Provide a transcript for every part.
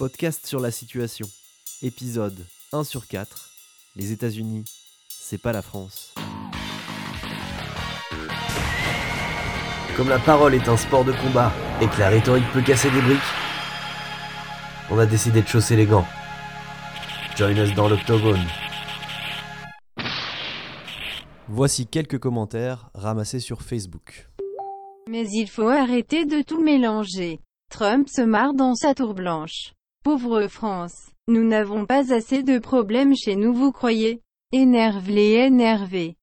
podcast sur la situation. Épisode 1 sur 4. Les États-Unis, c'est pas la France. Comme la parole est un sport de combat et que la rhétorique peut casser des briques, on a décidé de chausser les gants. Join us dans l'octogone. Voici quelques commentaires ramassés sur Facebook. Mais il faut arrêter de tout mélanger. Trump se marre dans sa tour blanche. Pauvre France. Nous n'avons pas assez de problèmes chez nous vous croyez? Énerve-les énervés.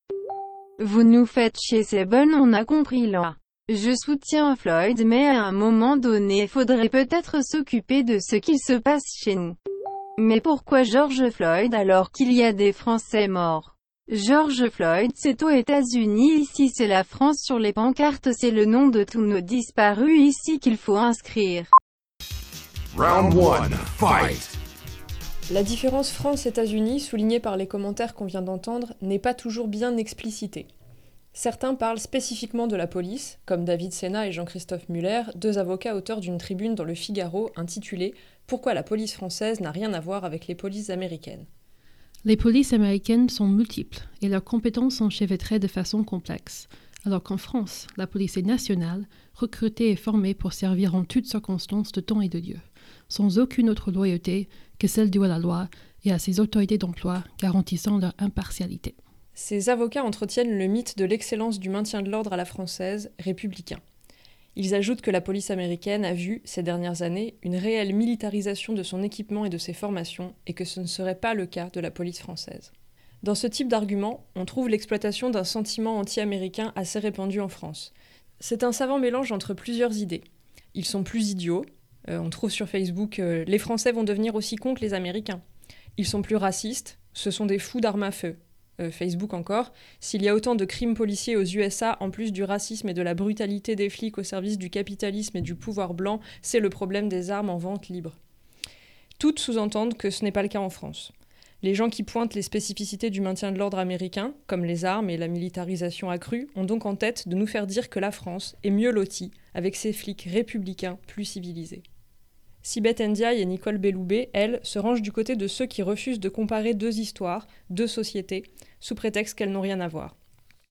Vous nous faites chier c'est bon on a compris là. Je soutiens Floyd mais à un moment donné faudrait peut-être s'occuper de ce qu'il se passe chez nous. Mais pourquoi George Floyd alors qu'il y a des Français morts? George Floyd c'est aux États-Unis ici c'est la France sur les pancartes c'est le nom de tous nos disparus ici qu'il faut inscrire. Round one, fight! La différence France-États-Unis, soulignée par les commentaires qu'on vient d'entendre, n'est pas toujours bien explicitée. Certains parlent spécifiquement de la police, comme David Sena et Jean-Christophe Muller, deux avocats auteurs d'une tribune dans le Figaro intitulée Pourquoi la police française n'a rien à voir avec les polices américaines? Les polices américaines sont multiples et leurs compétences sont chevêtrées de façon complexe, alors qu'en France, la police est nationale, recrutée et formée pour servir en toutes circonstances de temps et de lieu, sans aucune autre loyauté que celle due à la loi et à ses autorités d'emploi garantissant leur impartialité. Ces avocats entretiennent le mythe de l'excellence du maintien de l'ordre à la française, républicain. Ils ajoutent que la police américaine a vu, ces dernières années, une réelle militarisation de son équipement et de ses formations, et que ce ne serait pas le cas de la police française. Dans ce type d'argument, on trouve l'exploitation d'un sentiment anti-américain assez répandu en France. C'est un savant mélange entre plusieurs idées. Ils sont plus idiots, on trouve sur Facebook euh, Les Français vont devenir aussi cons que les Américains. Ils sont plus racistes, ce sont des fous d'armes à feu. Euh, Facebook encore, s'il y a autant de crimes policiers aux USA, en plus du racisme et de la brutalité des flics au service du capitalisme et du pouvoir blanc, c'est le problème des armes en vente libre. Toutes sous-entendent que ce n'est pas le cas en France. Les gens qui pointent les spécificités du maintien de l'ordre américain, comme les armes et la militarisation accrue, ont donc en tête de nous faire dire que la France est mieux lotie, avec ses flics républicains plus civilisés. Sibeth Ndiaye et Nicole Belloubet, elles, se rangent du côté de ceux qui refusent de comparer deux histoires, deux sociétés, sous prétexte qu'elles n'ont rien à voir.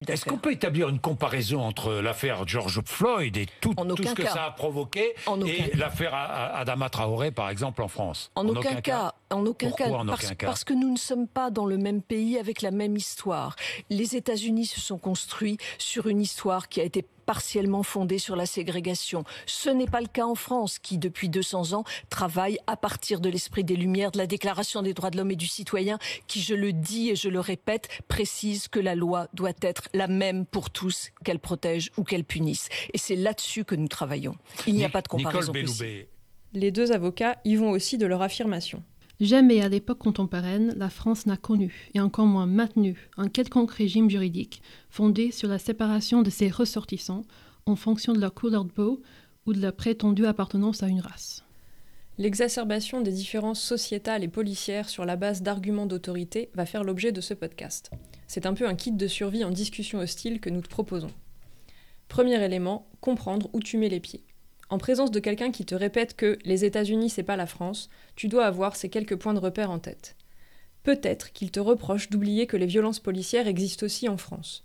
Est-ce qu'on peut établir une comparaison entre l'affaire George Floyd et tout, ce que cas. ça a provoqué En et l'affaire Adama Traoré, par exemple, en France? En, aucun, cas, en aucun Pourquoi cas, en parce, aucun cas parce que nous ne sommes pas dans le même pays avec la même histoire. Les États-Unis se sont construits sur une histoire qui a été partiellement fondée sur la ségrégation. Ce n'est pas le cas en France, qui depuis 200 ans travaille à partir de l'esprit des Lumières, de la Déclaration des droits de l'homme et du citoyen, qui, je le dis et je le répète, précise que la loi doit être la même pour tous, qu'elle protège ou qu'elle punisse. Et c'est là-dessus que nous travaillons. Il n'y a pas de comparaison Nicole possible. Belloubet, Les deux avocats y vont aussi de leur affirmation. Jamais à l'époque contemporaine, la France n'a connu, et encore moins maintenu, un quelconque régime juridique fondé sur la séparation de ses ressortissants en fonction de leur couleur de peau ou de leur prétendue appartenance à une race. L'exacerbation des différences sociétales et policières sur la base d'arguments d'autorité va faire l'objet de ce podcast. C'est un peu un kit de survie en discussion hostile que nous te proposons. Premier élément, comprendre où tu mets les pieds. En présence de quelqu'un qui te répète que les États-Unis c'est pas la France, tu dois avoir ces quelques points de repère en tête. Peut-être qu'il te reproche d'oublier que les violences policières existent aussi en France.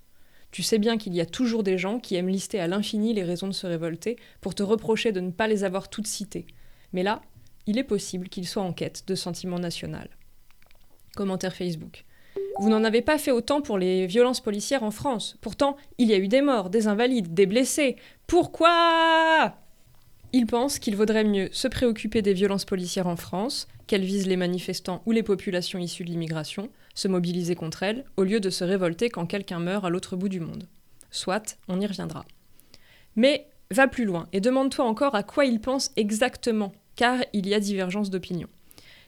Tu sais bien qu'il y a toujours des gens qui aiment lister à l'infini les raisons de se révolter pour te reprocher de ne pas les avoir toutes citées. Mais là, il est possible qu'il soit en quête de sentiment national. Commentaire Facebook. Vous n'en avez pas fait autant pour les violences policières en France. Pourtant, il y a eu des morts, des invalides, des blessés. Pourquoi? Il pense qu'il vaudrait mieux se préoccuper des violences policières en France, qu'elles visent les manifestants ou les populations issues de l'immigration, se mobiliser contre elles, au lieu de se révolter quand quelqu'un meurt à l'autre bout du monde. Soit, on y reviendra. Mais va plus loin et demande-toi encore à quoi il pense exactement, car il y a divergence d'opinion.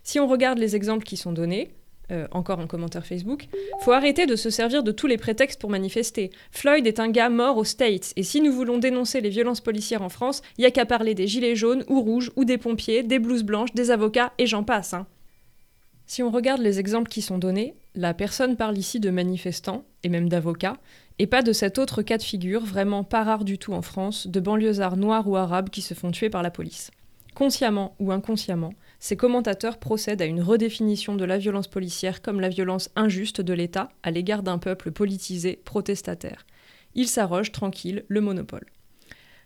Si on regarde les exemples qui sont donnés, euh, encore un commentaire Facebook, faut arrêter de se servir de tous les prétextes pour manifester. Floyd est un gars mort aux States, et si nous voulons dénoncer les violences policières en France, il y a qu'à parler des gilets jaunes ou rouges, ou des pompiers, des blouses blanches, des avocats, et j'en passe. hein. Si on regarde les exemples qui sont donnés, la personne parle ici de manifestants, et même d'avocats, et pas de cet autre cas de figure, vraiment pas rare du tout en France, de banlieusards noirs ou arabes qui se font tuer par la police. Consciemment ou inconsciemment, ces commentateurs procèdent à une redéfinition de la violence policière comme la violence injuste de l'État à l'égard d'un peuple politisé, protestataire. Ils s'arrogent tranquille le monopole.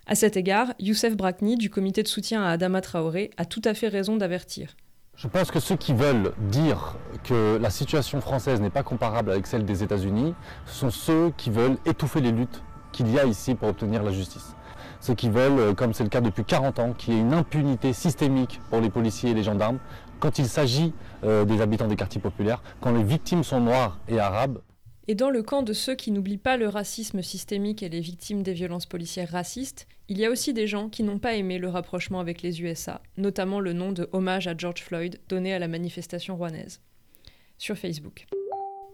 À cet égard, Youssef Brakni, du comité de soutien à Adama Traoré, a tout à fait raison d'avertir. Je pense que ceux qui veulent dire que la situation française n'est pas comparable avec celle des États-Unis, sont ceux qui veulent étouffer les luttes qu'il y a ici pour obtenir la justice. Ceux qui veulent, euh, comme c'est le cas depuis 40 ans, qu'il y ait une impunité systémique pour les policiers et les gendarmes quand il s'agit euh, des habitants des quartiers populaires, quand les victimes sont noires et arabes. Et dans le camp de ceux qui n'oublient pas le racisme systémique et les victimes des violences policières racistes, il y a aussi des gens qui n'ont pas aimé le rapprochement avec les USA, notamment le nom de hommage à George Floyd donné à la manifestation rouennaise. Sur Facebook.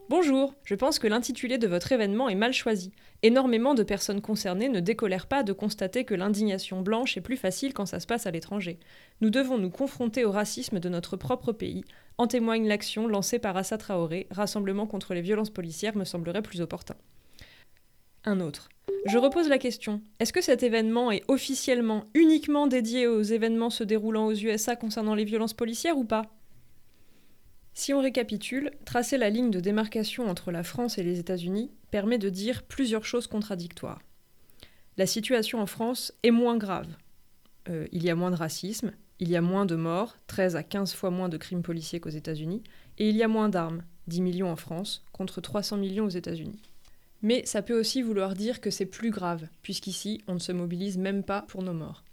Bonjour, je pense que l'intitulé de votre événement est mal choisi. Énormément de personnes concernées ne décolèrent pas de constater que l'indignation blanche est plus facile quand ça se passe à l'étranger. Nous devons nous confronter au racisme de notre propre pays. En témoigne l'action lancée par Assa Traoré, Rassemblement contre les violences policières me semblerait plus opportun. Un autre. Je repose la question. Est-ce que cet événement est officiellement uniquement dédié aux événements se déroulant aux USA concernant les violences policières ou pas? Si on récapitule, tracer la ligne de démarcation entre la France et les États-Unis permet de dire plusieurs choses contradictoires. La situation en France est moins grave. Euh, il y a moins de racisme, il y a moins de morts, 13 à 15 fois moins de crimes policiers qu'aux États-Unis, et il y a moins d'armes, 10 millions en France contre 300 millions aux États-Unis. Mais ça peut aussi vouloir dire que c'est plus grave, puisqu'ici, on ne se mobilise même pas pour nos morts.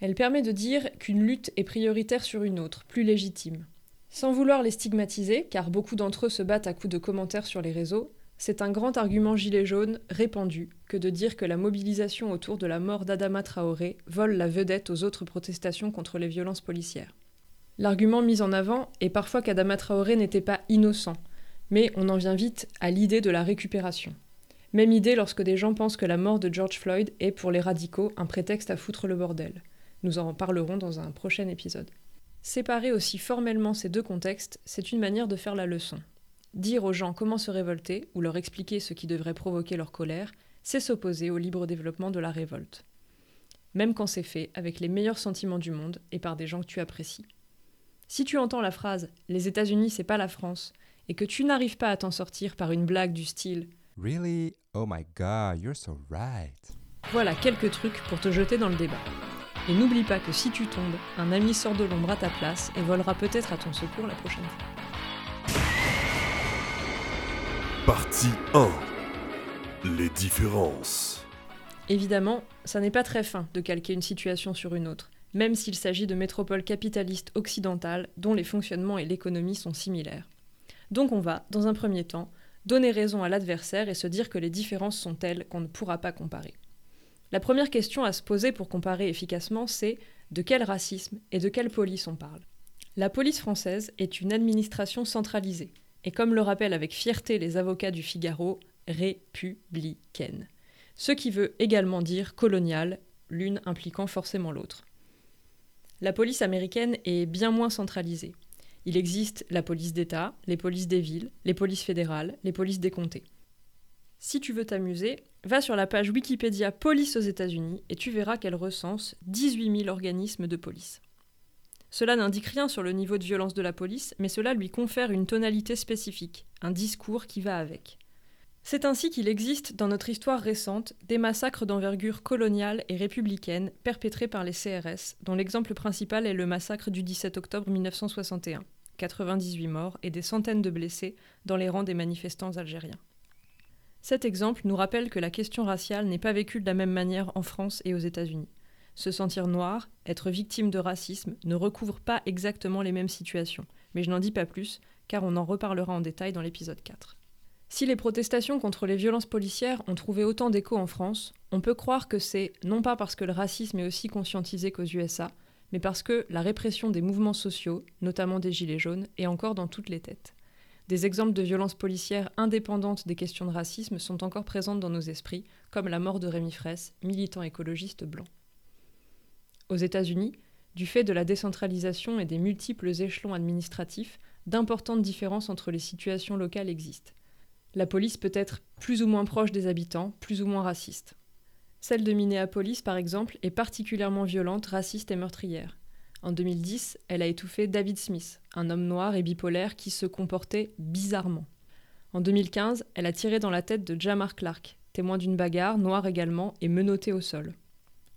Elle permet de dire qu'une lutte est prioritaire sur une autre, plus légitime. Sans vouloir les stigmatiser, car beaucoup d'entre eux se battent à coups de commentaires sur les réseaux, c'est un grand argument gilet jaune répandu que de dire que la mobilisation autour de la mort d'Adama Traoré vole la vedette aux autres protestations contre les violences policières. L'argument mis en avant est parfois qu'Adama Traoré n'était pas innocent, mais on en vient vite à l'idée de la récupération. Même idée lorsque des gens pensent que la mort de George Floyd est pour les radicaux un prétexte à foutre le bordel. Nous en parlerons dans un prochain épisode. Séparer aussi formellement ces deux contextes, c'est une manière de faire la leçon. Dire aux gens comment se révolter ou leur expliquer ce qui devrait provoquer leur colère, c'est s'opposer au libre développement de la révolte. Même quand c'est fait avec les meilleurs sentiments du monde et par des gens que tu apprécies. Si tu entends la phrase Les États-Unis, c'est pas la France, et que tu n'arrives pas à t'en sortir par une blague du style Really? Oh my god, you're so right. Voilà quelques trucs pour te jeter dans le débat. Et n'oublie pas que si tu tombes, un ami sort de l'ombre à ta place et volera peut-être à ton secours la prochaine fois. Partie 1 Les différences. Évidemment, ça n'est pas très fin de calquer une situation sur une autre, même s'il s'agit de métropoles capitalistes occidentales dont les fonctionnements et l'économie sont similaires. Donc on va, dans un premier temps, donner raison à l'adversaire et se dire que les différences sont telles qu'on ne pourra pas comparer. La première question à se poser pour comparer efficacement, c'est de quel racisme et de quelle police on parle? La police française est une administration centralisée, et comme le rappellent avec fierté les avocats du Figaro, républicaine. Ce qui veut également dire coloniale, l'une impliquant forcément l'autre. La police américaine est bien moins centralisée. Il existe la police d'État, les polices des villes, les polices fédérales, les polices des comtés. Si tu veux t'amuser, va sur la page Wikipédia Police aux États-Unis et tu verras qu'elle recense 18 000 organismes de police. Cela n'indique rien sur le niveau de violence de la police, mais cela lui confère une tonalité spécifique, un discours qui va avec. C'est ainsi qu'il existe dans notre histoire récente des massacres d'envergure coloniale et républicaine perpétrés par les CRS, dont l'exemple principal est le massacre du 17 octobre 1961, 98 morts et des centaines de blessés dans les rangs des manifestants algériens. Cet exemple nous rappelle que la question raciale n'est pas vécue de la même manière en France et aux États-Unis. Se sentir noir, être victime de racisme, ne recouvre pas exactement les mêmes situations, mais je n'en dis pas plus, car on en reparlera en détail dans l'épisode 4. Si les protestations contre les violences policières ont trouvé autant d'écho en France, on peut croire que c'est non pas parce que le racisme est aussi conscientisé qu'aux USA, mais parce que la répression des mouvements sociaux, notamment des Gilets jaunes, est encore dans toutes les têtes. Des exemples de violences policières indépendantes des questions de racisme sont encore présentes dans nos esprits, comme la mort de Rémi Fraisse, militant écologiste blanc. Aux États-Unis, du fait de la décentralisation et des multiples échelons administratifs, d'importantes différences entre les situations locales existent. La police peut être plus ou moins proche des habitants, plus ou moins raciste. Celle de Minneapolis, par exemple, est particulièrement violente, raciste et meurtrière. En 2010, elle a étouffé David Smith, un homme noir et bipolaire qui se comportait bizarrement. En 2015, elle a tiré dans la tête de Jamar Clark, témoin d'une bagarre, noir également, et menotté au sol.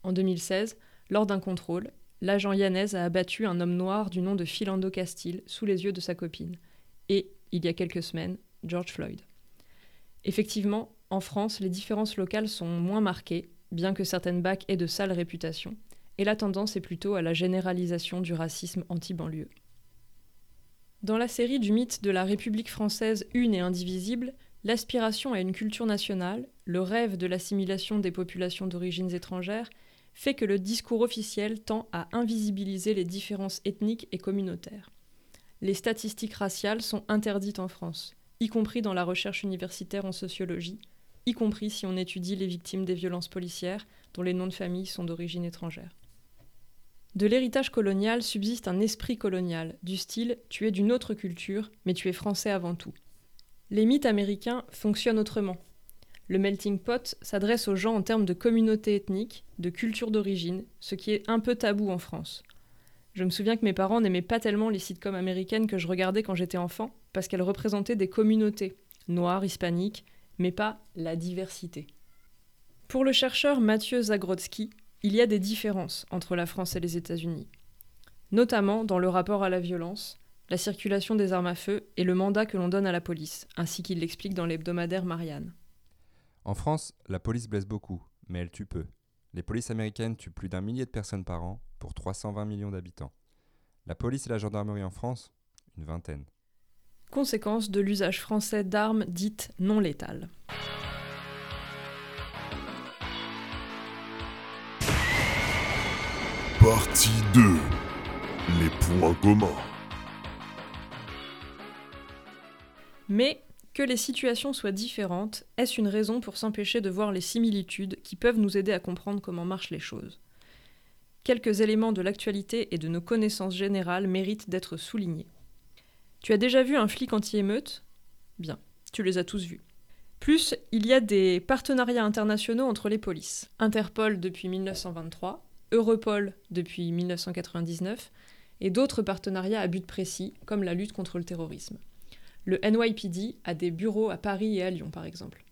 En 2016, lors d'un contrôle, l'agent Yanez a abattu un homme noir du nom de Philando Castile sous les yeux de sa copine. Et, il y a quelques semaines, George Floyd. Effectivement, en France, les différences locales sont moins marquées, bien que certaines bacs aient de sales réputations, et la tendance est plutôt à la généralisation du racisme anti-banlieue. Dans la série du mythe de la République française une et indivisible, l'aspiration à une culture nationale, le rêve de l'assimilation des populations d'origines étrangères, fait que le discours officiel tend à invisibiliser les différences ethniques et communautaires. Les statistiques raciales sont interdites en France, y compris dans la recherche universitaire en sociologie, y compris si on étudie les victimes des violences policières dont les noms de famille sont d'origine étrangère. De l'héritage colonial subsiste un esprit colonial, du style tu es d'une autre culture, mais tu es français avant tout. Les mythes américains fonctionnent autrement. Le melting pot s'adresse aux gens en termes de communauté ethnique, de culture d'origine, ce qui est un peu tabou en France. Je me souviens que mes parents n'aimaient pas tellement les sitcoms américaines que je regardais quand j'étais enfant, parce qu'elles représentaient des communautés, noires, hispaniques, mais pas la diversité. Pour le chercheur Mathieu Zagrodzki, il y a des différences entre la France et les États-Unis, notamment dans le rapport à la violence, la circulation des armes à feu et le mandat que l'on donne à la police, ainsi qu'il l'explique dans l'hebdomadaire Marianne. En France, la police blesse beaucoup, mais elle tue peu. Les polices américaines tuent plus d'un millier de personnes par an pour 320 millions d'habitants. La police et la gendarmerie en France, une vingtaine. Conséquence de l'usage français d'armes dites non létales. Partie 2. Les points communs. Mais que les situations soient différentes, est-ce une raison pour s'empêcher de voir les similitudes qui peuvent nous aider à comprendre comment marchent les choses? Quelques éléments de l'actualité et de nos connaissances générales méritent d'être soulignés. Tu as déjà vu un flic anti-émeute? Bien, tu les as tous vus. Plus, il y a des partenariats internationaux entre les polices. Interpol depuis 1923, Europol depuis 1999, et d'autres partenariats à but précis, comme la lutte contre le terrorisme. Le NYPD a des bureaux à Paris et à Lyon, par exemple.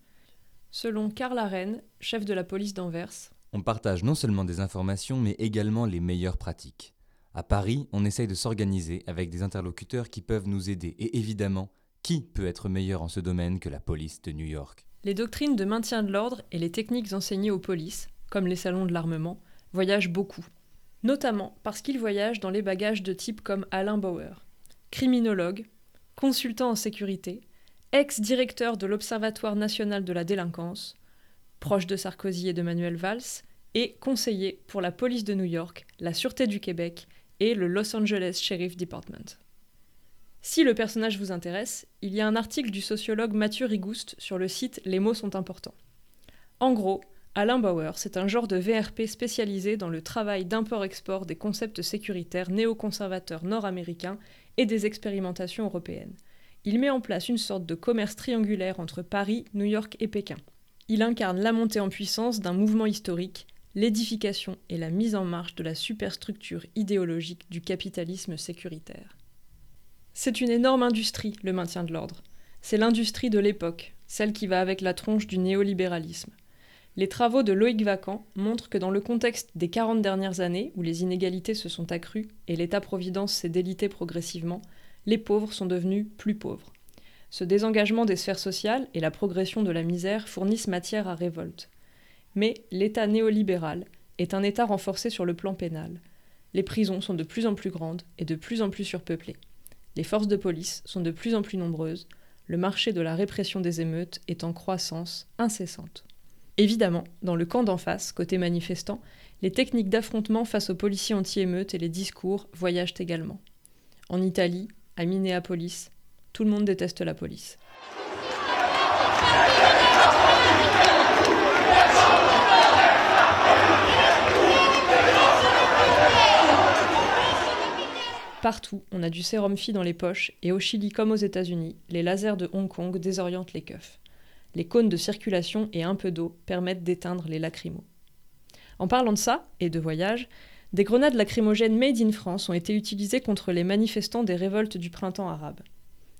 Selon Karl Arène, chef de la police d'Anvers, on partage non seulement des informations, mais également les meilleures pratiques. À Paris, on essaye de s'organiser avec des interlocuteurs qui peuvent nous aider. Et évidemment, qui peut être meilleur en ce domaine que la police de New York? Les doctrines de maintien de l'ordre et les techniques enseignées aux polices, comme les salons de l'armement, voyagent beaucoup. Notamment parce qu'ils voyagent dans les bagages de types comme Alain Bauer, criminologue, consultant en sécurité, ex-directeur de l'Observatoire national de la délinquance, proche de Sarkozy et de Manuel Valls, et conseiller pour la police de New York, la Sûreté du Québec et le Los Angeles Sheriff Department. Si le personnage vous intéresse, il y a un article du sociologue Mathieu Rigouste sur le site Les mots sont importants. En gros, Alain Bauer, c'est un genre de VRP spécialisé dans le travail d'import-export des concepts sécuritaires néoconservateurs nord-américains et des expérimentations européennes. Il met en place une sorte de commerce triangulaire entre Paris, New York et Pékin. Il incarne la montée en puissance d'un mouvement historique l'édification et la mise en marche de la superstructure idéologique du capitalisme sécuritaire. C'est une énorme industrie, le maintien de l'ordre. C'est l'industrie de l'époque, celle qui va avec la tronche du néolibéralisme. Les travaux de Loïc Vacan montrent que dans le contexte des 40 dernières années, où les inégalités se sont accrues et l'État-providence s'est délité progressivement, les pauvres sont devenus plus pauvres. Ce désengagement des sphères sociales et la progression de la misère fournissent matière à révolte. Mais l'État néolibéral est un État renforcé sur le plan pénal. Les prisons sont de plus en plus grandes et de plus en plus surpeuplées. Les forces de police sont de plus en plus nombreuses. Le marché de la répression des émeutes est en croissance incessante. Évidemment, dans le camp d'en face, côté manifestant, les techniques d'affrontement face aux policiers anti-émeutes et les discours voyagent également. En Italie, à Minneapolis, tout le monde déteste la police. Partout, on a du sérum phi dans les poches, et au Chili comme aux États-Unis, les lasers de Hong Kong désorientent les keufs. Les cônes de circulation et un peu d'eau permettent d'éteindre les lacrymos. En parlant de ça, et de voyage, Des grenades lacrymogènes made in France ont été utilisées contre les manifestants des révoltes du printemps arabe.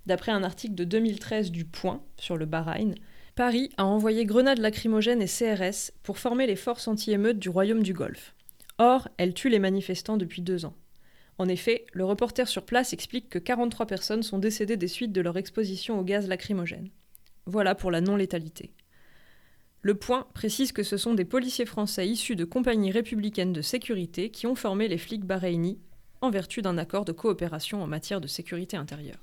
D'après un article de 2013 du Point sur le Bahreïn, Paris a envoyé grenades lacrymogènes et CRS pour former les forces anti-émeutes du royaume du Golfe. Or, elles tuent les manifestants depuis deux ans. En effet, le reporter sur place explique que 43 personnes sont décédées des suites de leur exposition au gaz lacrymogène. Voilà pour la non-létalité. Le point précise que ce sont des policiers français issus de compagnies républicaines de sécurité qui ont formé les flics bahreïnis en vertu d'un accord de coopération en matière de sécurité intérieure.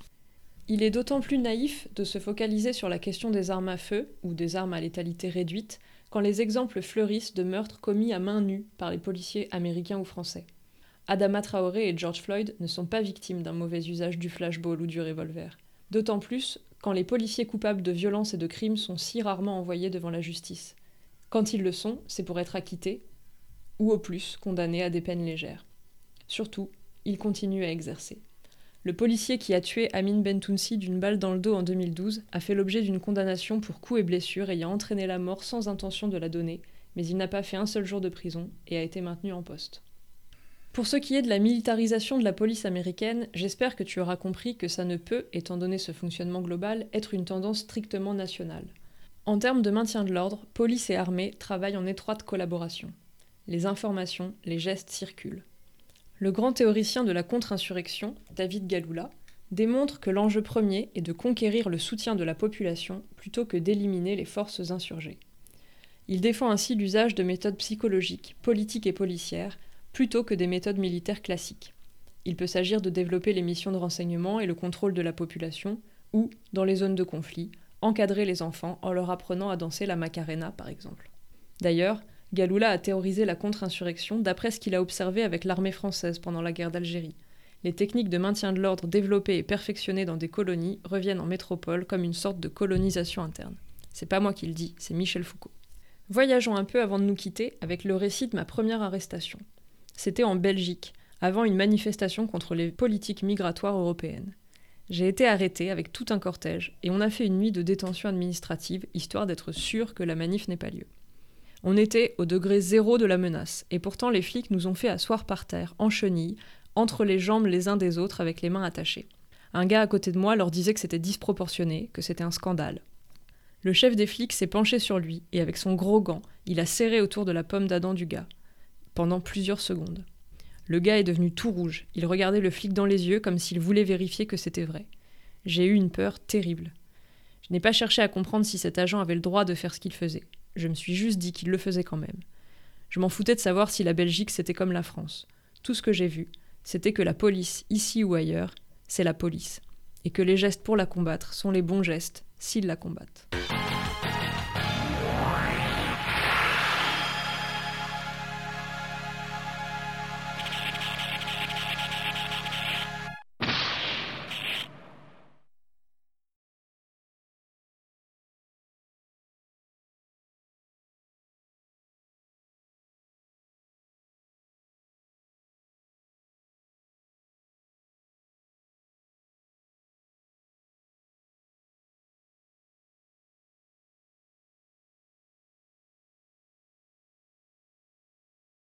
Il est d'autant plus naïf de se focaliser sur la question des armes à feu ou des armes à létalité réduite quand les exemples fleurissent de meurtres commis à main nue par les policiers américains ou français. Adama Traoré et George Floyd ne sont pas victimes d'un mauvais usage du flashball ou du revolver. D'autant plus quand les policiers coupables de violences et de crimes sont si rarement envoyés devant la justice. Quand ils le sont, c'est pour être acquittés, ou au plus condamnés à des peines légères. Surtout, ils continuent à exercer. Le policier qui a tué Amin Bentounsi d'une balle dans le dos en 2012 a fait l'objet d'une condamnation pour coups et blessures ayant entraîné la mort sans intention de la donner, mais il n'a pas fait un seul jour de prison et a été maintenu en poste. Pour ce qui est de la militarisation de la police américaine, j'espère que tu auras compris que ça ne peut, étant donné ce fonctionnement global, être une tendance strictement nationale. En termes de maintien de l'ordre, police et armée travaillent en étroite collaboration. Les informations, les gestes circulent. Le grand théoricien de la contre-insurrection, David Galula, démontre que l'enjeu premier est de conquérir le soutien de la population plutôt que d'éliminer les forces insurgées. Il défend ainsi l'usage de méthodes psychologiques, politiques et policières plutôt que des méthodes militaires classiques. Il peut s'agir de développer les missions de renseignement et le contrôle de la population, ou, dans les zones de conflit, encadrer les enfants en leur apprenant à danser la Macarena, par exemple. D'ailleurs, Galula a théorisé la contre-insurrection d'après ce qu'il a observé avec l'armée française pendant la guerre d'Algérie. Les techniques de maintien de l'ordre développées et perfectionnées dans des colonies reviennent en métropole comme une sorte de colonisation interne. C'est pas moi qui le dis, c'est Michel Foucault. Voyageons un peu avant de nous quitter avec le récit de ma première arrestation. C'était en Belgique, avant une manifestation contre les politiques migratoires européennes. J'ai été arrêté avec tout un cortège et on a fait une nuit de détention administrative histoire d'être sûr que la manif n'ait pas lieu. On était au degré zéro de la menace et pourtant les flics nous ont fait asseoir par terre, en chenilles, entre les jambes les uns des autres avec les mains attachées. Un gars à côté de moi leur disait que c'était disproportionné, que c'était un scandale. Le chef des flics s'est penché sur lui et avec son gros gant, il a serré autour de la pomme d'Adam du gars pendant plusieurs secondes. Le gars est devenu tout rouge. Il regardait le flic dans les yeux comme s'il voulait vérifier que c'était vrai. J'ai eu une peur terrible. Je n'ai pas cherché à comprendre si cet agent avait le droit de faire ce qu'il faisait. Je me suis juste dit qu'il le faisait quand même. Je m'en foutais de savoir si la Belgique c'était comme la France. Tout ce que j'ai vu, c'était que la police, ici ou ailleurs, c'est la police. Et que les gestes pour la combattre sont les bons gestes s'ils la combattent.